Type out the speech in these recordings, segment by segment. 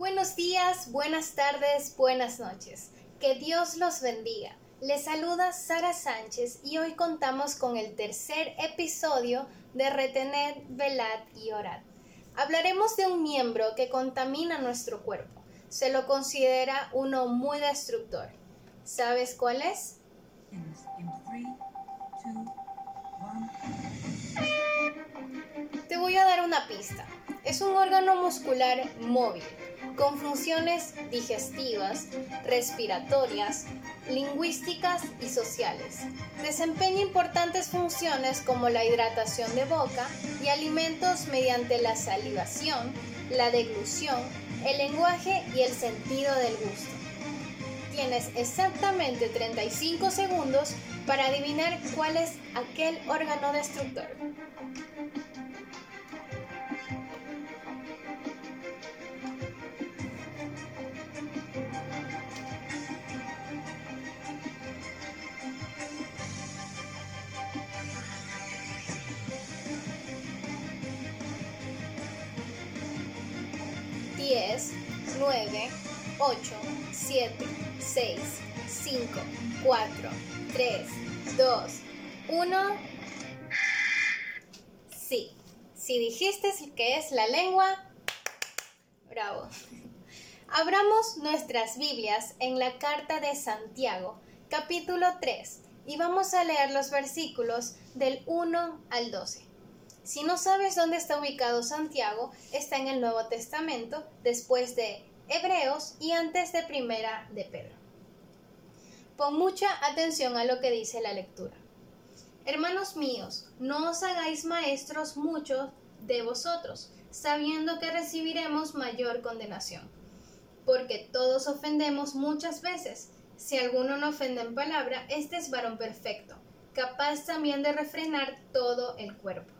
Buenos días, buenas tardes, buenas noches. Que Dios los bendiga. Les saluda Sara Sánchez y hoy contamos con el tercer episodio de Retener, Velad y Orad. Hablaremos de un miembro que contamina nuestro cuerpo. Se lo considera uno muy destructor. ¿Sabes cuál es? Te voy a dar una pista. Es un órgano muscular móvil, con funciones digestivas, respiratorias, lingüísticas y sociales. Desempeña importantes funciones como la hidratación de boca y alimentos mediante la salivación, la deglución, el lenguaje y el sentido del gusto. Tienes exactamente 35 segundos para adivinar cuál es aquel órgano destructor. 9, 8, 7, 6, 5, 4, 3, 2, 1. Sí, si dijiste que es la lengua, bravo. Abramos nuestras Biblias en la carta de Santiago, capítulo 3, y vamos a leer los versículos del 1 al 12. Si no sabes dónde está ubicado Santiago, está en el Nuevo Testamento, después de Hebreos y antes de Primera de Pedro. Pon mucha atención a lo que dice la lectura. Hermanos míos, no os hagáis maestros muchos de vosotros, sabiendo que recibiremos mayor condenación. Porque todos ofendemos muchas veces. Si alguno no ofende en palabra, este es varón perfecto, capaz también de refrenar todo el cuerpo.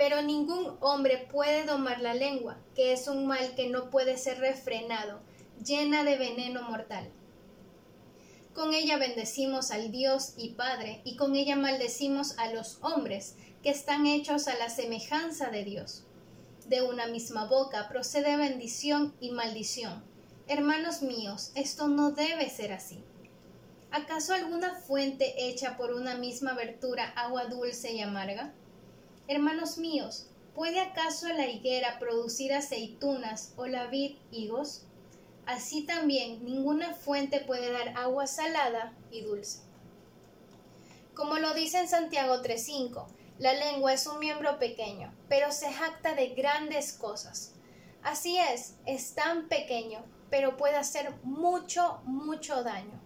pero ningún hombre puede domar la lengua, que es un mal que no puede ser refrenado, llena de veneno mortal. Con ella bendecimos al Dios y Padre, y con ella maldecimos a los hombres, que están hechos a la semejanza de Dios. De una misma boca procede bendición y maldición. Hermanos míos, esto no debe ser así. ¿Acaso alguna fuente hecha por una misma abertura agua dulce y amarga? Hermanos míos, ¿puede acaso la higuera producir aceitunas o la vid higos? Así también ninguna fuente puede dar agua salada y dulce. Como lo dice en Santiago 3.5, la lengua es un miembro pequeño, pero se jacta de grandes cosas. Así es, es tan pequeño, pero puede hacer mucho, mucho daño.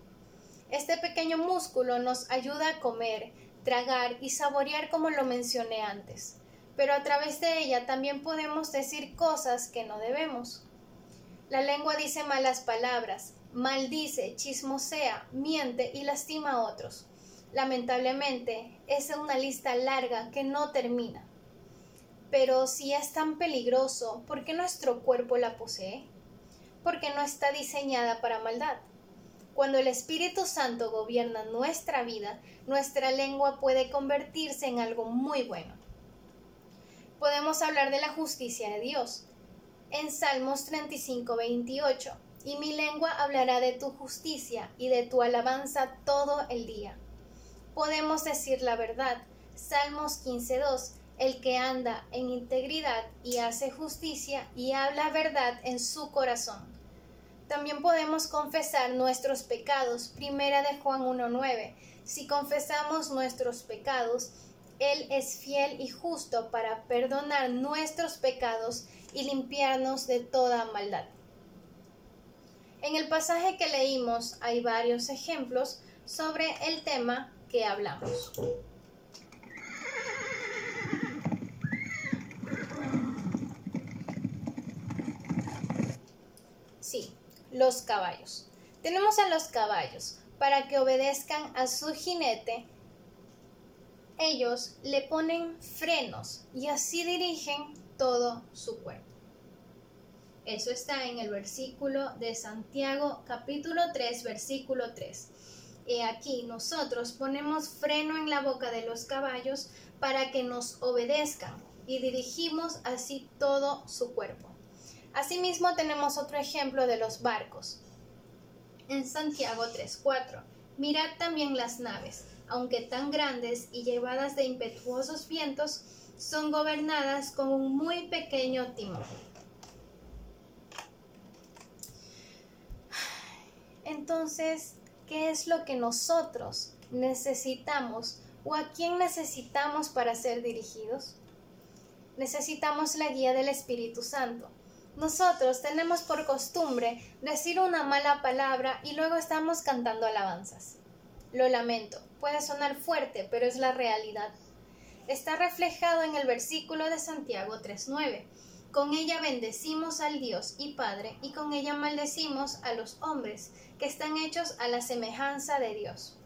Este pequeño músculo nos ayuda a comer, tragar y saborear como lo mencioné antes, pero a través de ella también podemos decir cosas que no debemos. La lengua dice malas palabras, maldice, chismosea, miente y lastima a otros. Lamentablemente, es una lista larga que no termina. Pero si es tan peligroso, ¿por qué nuestro cuerpo la posee? Porque no está diseñada para maldad. Cuando el Espíritu Santo gobierna nuestra vida, nuestra lengua puede convertirse en algo muy bueno. Podemos hablar de la justicia de Dios. En Salmos 35, 28, y mi lengua hablará de tu justicia y de tu alabanza todo el día. Podemos decir la verdad. Salmos 15, 2, el que anda en integridad y hace justicia y habla verdad en su corazón También podemos confesar nuestros pecados. Primera de Juan 1.9. Si confesamos nuestros pecados, Él es fiel y justo para perdonar nuestros pecados y limpiarnos de toda maldad. En el pasaje que leímos hay varios ejemplos sobre el tema que hablamos. Sí, los caballos. Tenemos a los caballos para que obedezcan a su jinete. Ellos le ponen frenos y así dirigen todo su cuerpo. Eso está en el versículo de Santiago capítulo 3 versículo 3. He aquí nosotros ponemos freno en la boca de los caballos para que nos obedezcan y dirigimos así todo su cuerpo. Asimismo tenemos otro ejemplo de los barcos. En Santiago 3:4, mirad también las naves, aunque tan grandes y llevadas de impetuosos vientos, son gobernadas con un muy pequeño timón Entonces, ¿qué es lo que nosotros necesitamos o a quién necesitamos para ser dirigidos? Necesitamos la guía del Espíritu Santo. Nosotros tenemos por costumbre decir una mala palabra y luego estamos cantando alabanzas. Lo lamento, puede sonar fuerte, pero es la realidad. Está reflejado en el versículo de Santiago 3.9 con ella bendecimos al Dios y Padre, y con ella maldecimos a los hombres, que están hechos a la semejanza de Dios.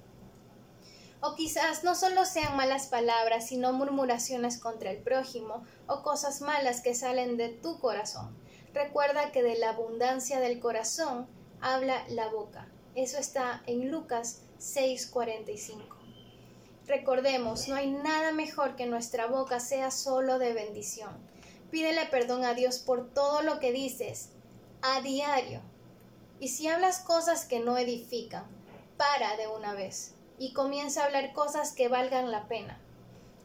O quizás no solo sean malas palabras, sino murmuraciones contra el prójimo, o cosas malas que salen de tu corazón. Recuerda que de la abundancia del corazón habla la boca. Eso está en Lucas 6:45. Recordemos, no hay nada mejor que nuestra boca sea solo de bendición Pídele perdón a Dios por todo lo que dices a diario. Y si hablas cosas que no edifican, para de una vez y comienza a hablar cosas que valgan la pena.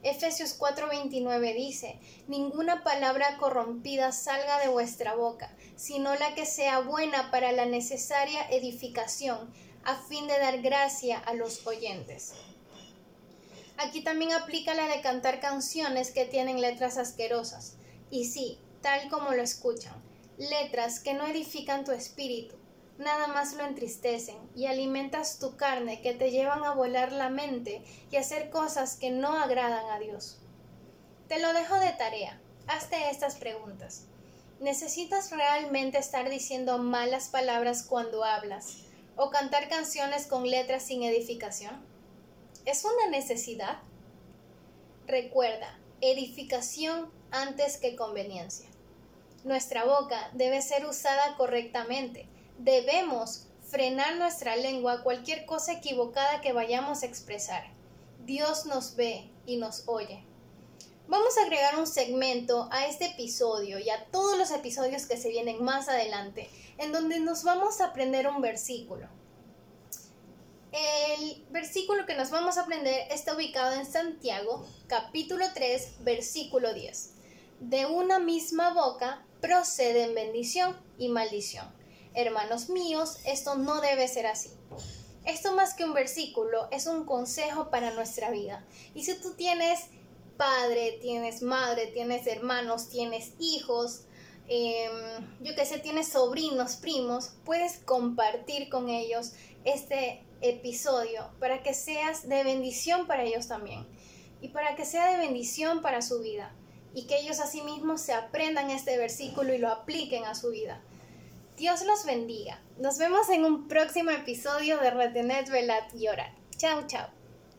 Efesios 4:29 dice, Ninguna palabra corrompida salga de vuestra boca, sino la que sea buena para la necesaria edificación, a fin de dar gracia a los oyentes. Aquí también aplica la de cantar canciones que tienen letras asquerosas. Y sí, tal como lo escuchan, letras que no edifican tu espíritu, nada más lo entristecen y alimentas tu carne que te llevan a volar la mente y hacer cosas que no agradan a Dios. Te lo dejo de tarea. Hazte estas preguntas. ¿Necesitas realmente estar diciendo malas palabras cuando hablas o cantar canciones con letras sin edificación? ¿Es una necesidad? Recuerda, edificación antes que conveniencia. Nuestra boca debe ser usada correctamente. Debemos frenar nuestra lengua a cualquier cosa equivocada que vayamos a expresar. Dios nos ve y nos oye. Vamos a agregar un segmento a este episodio y a todos los episodios que se vienen más adelante, en donde nos vamos a aprender un versículo. El versículo que nos vamos a aprender está ubicado en Santiago, capítulo 3, versículo 10 de una misma boca proceden bendición y maldición. Hermanos míos, esto no debe ser así. Esto más que un versículo es un consejo para nuestra vida. Y si tú tienes padre, tienes madre, tienes hermanos, tienes hijos, em, yo que sé, tienes sobrinos, primos, puedes compartir con ellos este episodio para que seas de bendición para ellos también y para que sea de bendición para su vida y que ellos asimismo se aprendan este versículo y lo apliquen a su vida. Dios los bendiga. Nos vemos en un próximo episodio de Retener, Velar y Orar. Chao, chao.